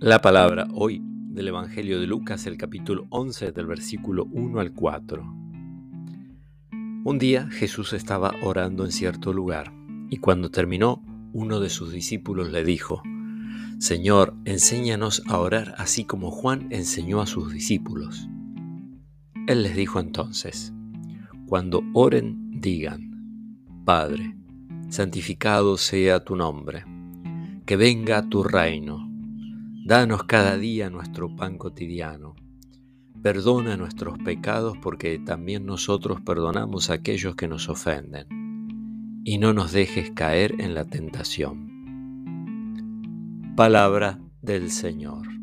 La palabra hoy del Evangelio de Lucas, el capítulo 11 del versículo 1 al 4. Un día Jesús estaba orando en cierto lugar y cuando terminó, uno de sus discípulos le dijo, Señor, enséñanos a orar así como Juan enseñó a sus discípulos. Él les dijo entonces, Cuando oren, digan, Padre, santificado sea tu nombre, que venga tu reino Danos cada día nuestro pan cotidiano. Perdona nuestros pecados porque también nosotros perdonamos a aquellos que nos ofenden. Y no nos dejes caer en la tentación. Palabra del Señor.